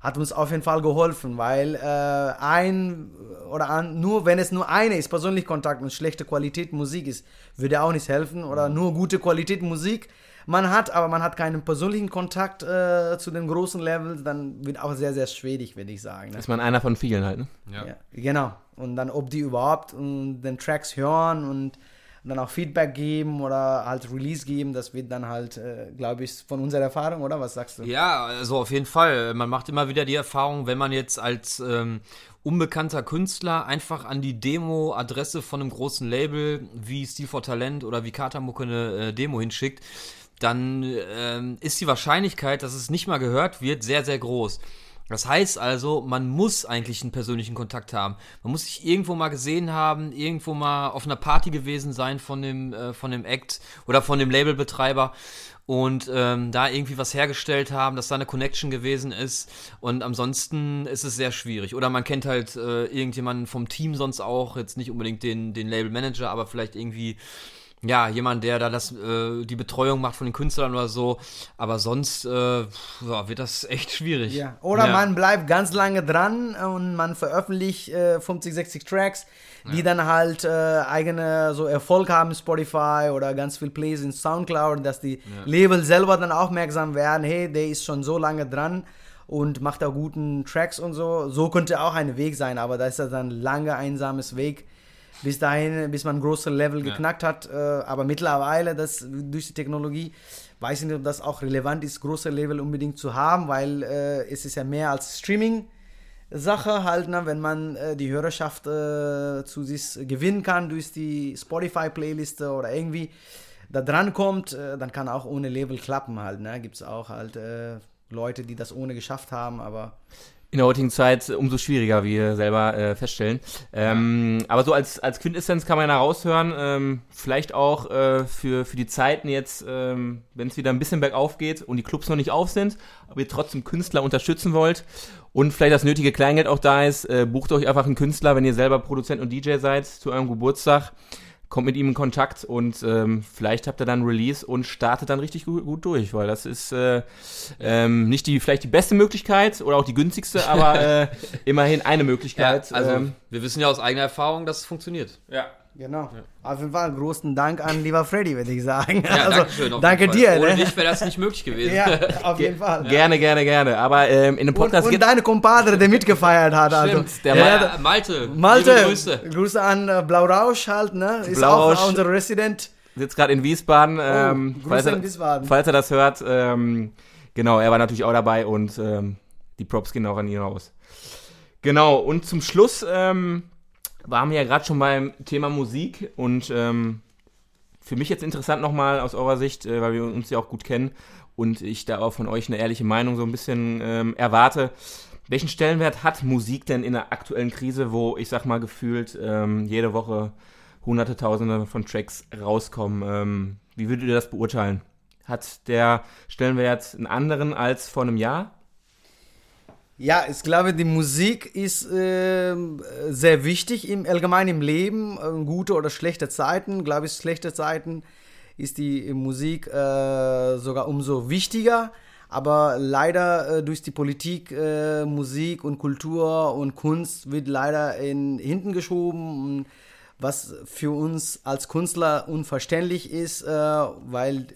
hat uns auf jeden Fall geholfen, weil äh, ein oder an, nur wenn es nur eine ist, persönlich Kontakt und schlechte Qualität Musik ist, würde auch nicht helfen oder nur gute Qualität Musik man hat, aber man hat keinen persönlichen Kontakt äh, zu den großen Levels, dann wird auch sehr, sehr schwierig, würde ich sagen. Ne? Ist man einer von vielen halt, ne? Ja. Ja, genau. Und dann, ob die überhaupt ähm, den Tracks hören und dann auch Feedback geben oder halt Release geben, das wird dann halt, äh, glaube ich, von unserer Erfahrung, oder? Was sagst du? Ja, also auf jeden Fall. Man macht immer wieder die Erfahrung, wenn man jetzt als ähm, unbekannter Künstler einfach an die Demo-Adresse von einem großen Label wie Steel for Talent oder wie Katamucke eine äh, Demo hinschickt, dann ähm, ist die Wahrscheinlichkeit, dass es nicht mal gehört wird, sehr, sehr groß. Das heißt also, man muss eigentlich einen persönlichen Kontakt haben. Man muss sich irgendwo mal gesehen haben, irgendwo mal auf einer Party gewesen sein von dem, äh, von dem Act oder von dem Labelbetreiber und ähm, da irgendwie was hergestellt haben, dass da eine Connection gewesen ist. Und ansonsten ist es sehr schwierig. Oder man kennt halt äh, irgendjemanden vom Team sonst auch, jetzt nicht unbedingt den, den Labelmanager, aber vielleicht irgendwie ja, jemand, der da das, äh, die Betreuung macht von den Künstlern oder so. Aber sonst äh, ja, wird das echt schwierig. Ja. Oder Ja. man bleibt ganz lange dran und man veröffentlicht äh, 50, 60 Tracks, die dann halt äh, eigene so Erfolg haben in Spotify oder ganz viel Plays in Soundcloud, dass die Label selber dann aufmerksam werden, hey, der ist schon so lange dran und macht da guten Tracks und so. So könnte auch ein Weg sein, aber da ist das dann ein langer, einsames Weg. Bis dahin, bis man große Level geknackt hat. Äh, aber mittlerweile, das, durch die Technologie, weiß ich nicht, ob das auch relevant ist, große Level unbedingt zu haben, weil äh, es ist ja mehr als Streaming. Sache halt, ne, wenn man äh, die Hörerschaft äh, zu sich gewinnen kann durch die Spotify-Playliste oder irgendwie da dran kommt, äh, dann kann auch ohne Label klappen halt. Ne? Gibt es auch halt äh, Leute, die das ohne geschafft haben, aber In der heutigen Zeit umso schwieriger, wie wir selber äh, feststellen. Ähm. Aber so als, als Quintessenz kann man ja raushören, ähm, vielleicht auch äh, für, für die Zeiten jetzt, ähm, wenn es wieder ein bisschen bergauf geht und die Clubs noch nicht auf sind, aber ihr trotzdem Künstler unterstützen wollt und vielleicht das nötige Kleingeld auch da ist, äh, bucht euch einfach einen Künstler, wenn ihr selber Produzent und DJ seid, zu eurem Geburtstag kommt mit ihm in Kontakt und ähm, vielleicht habt ihr dann Release und startet dann richtig gut, gut durch, weil das ist äh, ähm, nicht die vielleicht die beste Möglichkeit oder auch die günstigste, aber äh, immerhin eine Möglichkeit. Ja, also ähm, wir wissen ja aus eigener Erfahrung, dass es funktioniert. Ja. Genau. Ja. Auf jeden Fall großen Dank an lieber Freddy, würde ich sagen. Ja, also, danke schön. Danke dir. Ohne ne? dich wäre das nicht möglich gewesen. Ja, auf jeden Fall. Gerne, gerne, gerne. Aber ähm, in dem Podcast und, und deine Kompadre, der mitgefeiert hat. Also. Stimmt, also. der ja, Malte. Malte. Grüße. Grüße an äh, Blaurausch halt, ne? Ist Blaurausch. auch unser Resident. Sitzt gerade in Wiesbaden. Oh, ähm, Grüße falls er, in Wiesbaden. Falls er das hört. Ähm, genau, er war natürlich auch dabei und ähm, die Props gehen auch an ihn raus. Genau, und zum Schluss ähm, waren wir ja gerade schon beim Thema Musik und ähm, für mich jetzt interessant nochmal aus eurer Sicht, äh, weil wir uns ja auch gut kennen und ich da auch von euch eine ehrliche Meinung so ein bisschen ähm, erwarte. Welchen Stellenwert hat Musik denn in der aktuellen Krise, wo ich sag mal gefühlt ähm, jede Woche hunderte, tausende von Tracks rauskommen? Ähm, wie würdet ihr das beurteilen? Hat der Stellenwert einen anderen als vor einem Jahr? Ja, ich glaube, die Musik ist äh, sehr wichtig im allgemeinen im Leben, äh, gute oder schlechte Zeiten. Glaube ich, schlechte Zeiten ist die Musik äh, sogar umso wichtiger. Aber leider äh, durch die Politik, äh, Musik und Kultur und Kunst wird leider in hinten geschoben, was für uns als Künstler unverständlich ist, äh, weil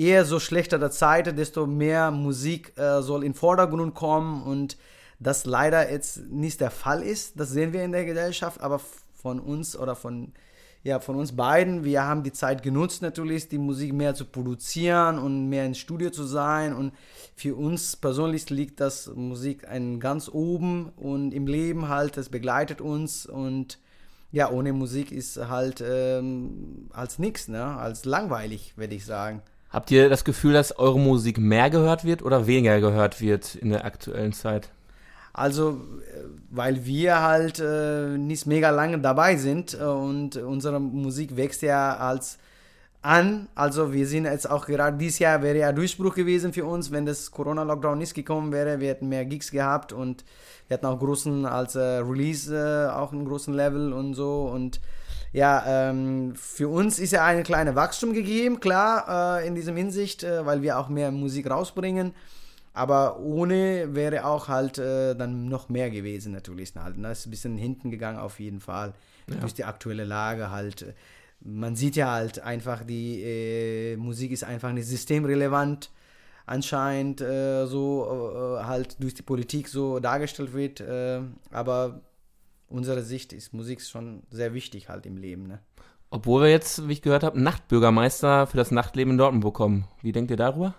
eher so schlechter der Zeit, desto mehr Musik äh, soll in Vordergrund kommen und das leider jetzt nicht der Fall ist. Das sehen wir in der Gesellschaft, aber von uns oder von, ja, von uns beiden, wir haben die Zeit genutzt natürlich, die Musik mehr zu produzieren und mehr ins Studio zu sein und für uns persönlich liegt das Musik ganz oben und im Leben halt, es begleitet uns und ja, ohne Musik ist halt ähm, als nichts, ne? als langweilig, würde ich sagen. Habt ihr das Gefühl, dass eure Musik mehr gehört wird oder weniger gehört wird in der aktuellen Zeit? Also, äh, weil wir halt äh, nicht mega lange dabei sind äh, und unsere Musik wächst ja als an. Also wir sind jetzt auch gerade dieses Jahr wäre ja Durchbruch gewesen für uns, wenn das Corona-Lockdown nicht gekommen wäre. Wir hätten mehr Gigs gehabt und wir hatten auch großen als äh, Release äh, auch einen großen Level und so und ja, ähm, für uns ist ja ein kleines Wachstum gegeben, klar, äh, in diesem Hinsicht, äh, weil wir auch mehr Musik rausbringen. Aber ohne wäre auch halt äh, dann noch mehr gewesen, natürlich. Halt. Das ne? ist ein bisschen hinten gegangen, auf jeden Fall. Ja. Durch die aktuelle Lage halt. Man sieht ja halt einfach, die äh, Musik ist einfach nicht systemrelevant anscheinend äh, so äh, halt durch die Politik so dargestellt wird. Aber unserer Sicht ist Musik schon sehr wichtig halt im Leben. Ne? Obwohl wir jetzt, wie ich gehört habe, einen Nachtbürgermeister für das Nachtleben in Dortmund bekommen. Wie denkt ihr darüber?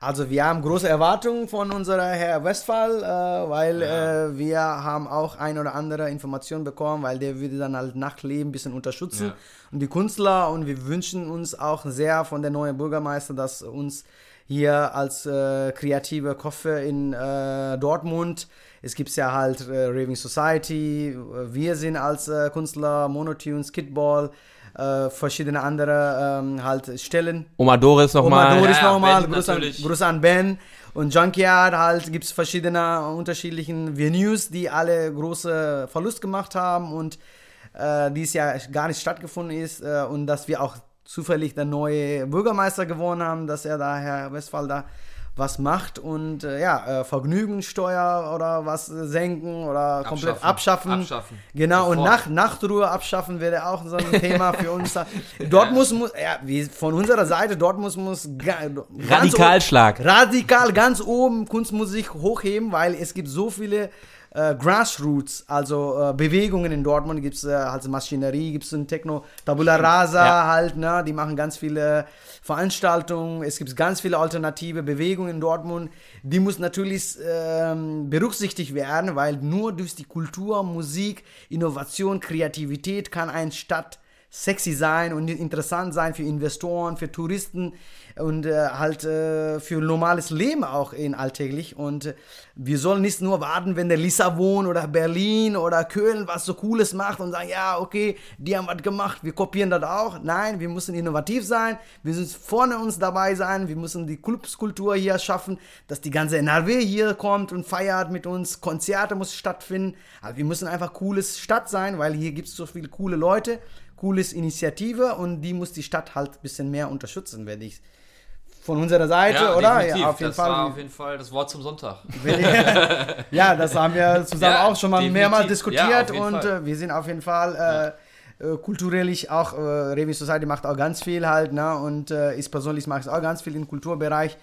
Also wir haben große Erwartungen von unserer Herr Westphal, äh, weil ja. äh, wir haben auch ein oder andere Informationen bekommen, weil der würde dann halt Nachtleben ein bisschen unterstützen ja. und die Künstler und wir wünschen uns auch sehr von der neuen Bürgermeister, dass uns hier als äh, kreativer Kopf in äh, Dortmund es gibt ja halt äh, Raving Society, wir sind als äh, Künstler, Monotunes, Kidball, äh, verschiedene andere ähm, halt Stellen. Oma Doris nochmal. Oma Doris ja, nochmal, Gruß, an, Gruß an Ben. Und Junkyard halt gibt es verschiedene unterschiedlichen Venues, die alle große Verlust gemacht haben und äh, dies Jahr gar nicht stattgefunden ist äh, und dass wir auch zufällig der neue Bürgermeister gewonnen haben, dass er da, Herr Westphal, da was macht und äh, ja, äh, Vergnügungssteuer oder was senken oder komplett abschaffen. Abschaffen. Genau, Sofort. und nach, Nachtruhe abschaffen wäre auch so ein Thema für uns. Dort muss, muss ja, wie von unserer Seite, dort muss, muss Radikalschlag. Radikal ganz oben Kunstmusik hochheben, weil es gibt so viele äh, Grassroots, also äh, Bewegungen in Dortmund, gibt es äh, halt Maschinerie, gibt es ein Techno, Tabula Rasa ja. halt, ne, die machen ganz viele Veranstaltungen, es gibt ganz viele alternative Bewegungen in Dortmund, die muss natürlich ähm, berücksichtigt werden, weil nur durch die Kultur, Musik, Innovation, Kreativität kann eine Stadt sexy sein und interessant sein für Investoren, für Touristen und äh, halt äh, für normales Leben auch in alltäglich. Und äh, wir sollen nicht nur warten, wenn der Lissabon oder Berlin oder Köln was so Cooles macht und sagen, ja, okay, die haben was gemacht, wir kopieren das auch. Nein, wir müssen innovativ sein, wir müssen vorne uns dabei sein, wir müssen die Clubskultur hier schaffen, dass die ganze NRW hier kommt und feiert mit uns, Konzerte muss stattfinden. Also wir müssen einfach cooles Stadt sein, weil hier gibt es so viele coole Leute, cooles Initiative und die muss die Stadt halt ein bisschen mehr unterstützen, wenn ich von unserer Seite, Ja, oder? definitiv. Ja, auf jeden das Fall. war auf jeden Fall das Wort zum Sonntag. ja, das haben wir zusammen Ja, auch schon mal definitiv. mehrmals Ja, diskutiert jeden und Fall. äh, wir sind auf jeden Fall äh, äh, kulturell auch, äh, Revi Society macht auch ganz viel halt, ne? Und äh, ich persönlich mache es auch ganz viel im Kulturbereich,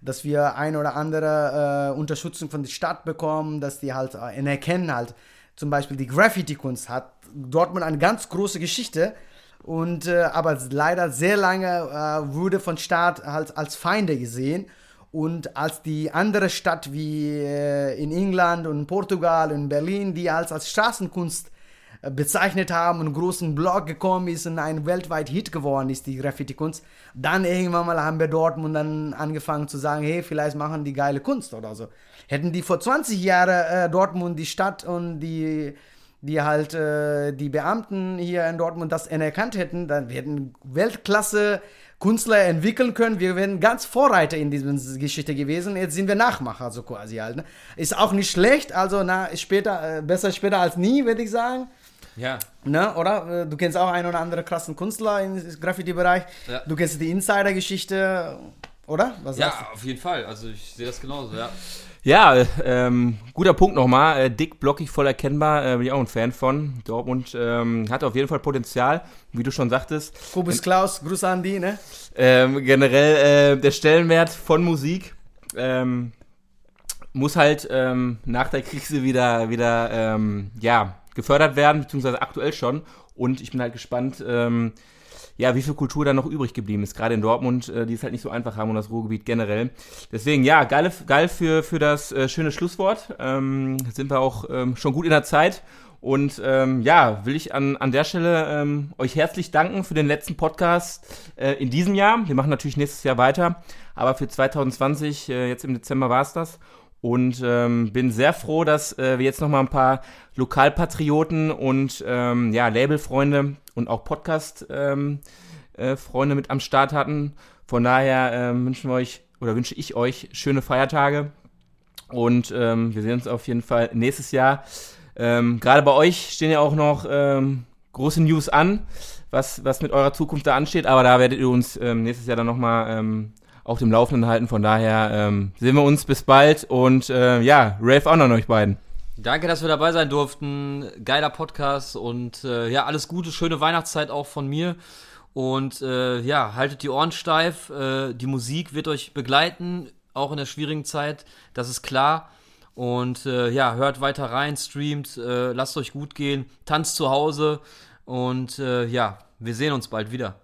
dass wir ein oder andere äh, Unterstützung von der Stadt bekommen, dass die halt äh, erkennen halt, zum Beispiel die Graffiti-Kunst hat Dortmund eine ganz große Geschichte und äh, aber leider sehr lange äh, wurde von Staat halt als Feinde gesehen und als die andere Stadt wie äh, in England und Portugal und Berlin, die als, als Straßenkunst äh, bezeichnet haben und großen Blog gekommen ist und ein weltweit Hit geworden ist, die Graffiti-Kunst, dann irgendwann mal haben wir Dortmund dann angefangen zu sagen, hey, vielleicht machen die geile Kunst oder so. Hätten die vor 20 Jahren äh, Dortmund, die Stadt und die die halt äh, die Beamten hier in Dortmund das anerkannt hätten, dann wir hätten Weltklasse Künstler entwickeln können. Wir wären ganz Vorreiter in dieser Geschichte gewesen. Jetzt sind wir Nachmacher, so quasi halt. Ne? Ist auch nicht schlecht, also na, ist später, äh, besser später als nie, würde ich sagen. Ja. Ne, oder? Äh, Du kennst auch ein oder andere krassen Künstler im Graffiti-Bereich. Ja. Du kennst die Insider-Geschichte, oder? Was Ja, auf jeden Fall. Also ich sehe das genauso, ja. Ja, ähm, guter Punkt nochmal. Äh, dick, blockig, voll erkennbar. Äh, bin ich auch ein Fan von. Dortmund ähm, hat auf jeden Fall Potenzial, wie du schon sagtest. Kobus Klaus, Grüße an die, ne? Ähm, generell äh, der Stellenwert von Musik ähm, muss halt ähm, nach der Krise wieder, wieder ähm, ja, gefördert werden, beziehungsweise aktuell schon. Und ich bin halt gespannt, ähm, ja, wie viel Kultur da noch übrig geblieben ist, gerade in Dortmund, äh, die es halt nicht so einfach haben und das Ruhrgebiet generell. Deswegen, ja, geil, geil für, für das äh, schöne Schlusswort. Ähm, sind wir auch ähm, schon gut in der Zeit. Und ähm, ja, will ich an, an der Stelle ähm, euch herzlich danken für den letzten Podcast äh, in diesem Jahr. Wir machen natürlich nächstes Jahr weiter, aber für 2020, äh, jetzt im Dezember war es das. Und ähm, bin sehr froh, dass äh, wir jetzt noch mal ein paar Lokalpatrioten und ähm, ja, Labelfreunde und auch Podcast-Freunde äh, Freunde mit am Start hatten. Von daher ähm, wünschen wir euch oder wünsche ich euch schöne Feiertage und ähm, wir sehen uns auf jeden Fall nächstes Jahr. Ähm, Gerade bei euch stehen ja auch noch ähm, große News an, was, was mit eurer Zukunft da ansteht, aber da werdet ihr uns ähm, nächstes Jahr dann nochmal ähm, auf dem Laufenden halten. Von daher ähm, sehen wir uns bis bald und äh, ja, Ralph auch noch an euch beiden. Danke, dass wir dabei sein durften. Geiler Podcast und äh, ja, alles Gute, schöne Weihnachtszeit auch von mir. Und äh, ja, haltet die Ohren steif. Äh, die Musik wird euch begleiten, auch in der schwierigen Zeit. Das ist klar. Und äh, ja, hört weiter rein, streamt, äh, lasst euch gut gehen, tanzt zu Hause. Und äh, ja, wir sehen uns bald wieder.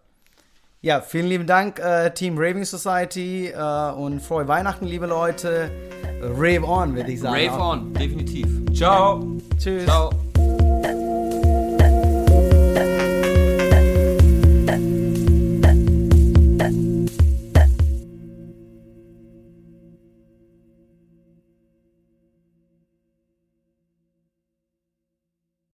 Ja, vielen lieben Dank, äh, Team Raving Society äh, und frohe Weihnachten, liebe Leute. Rave on, würde ich sagen. Rave on, definitiv. Ciao! Tschüss. Ciao.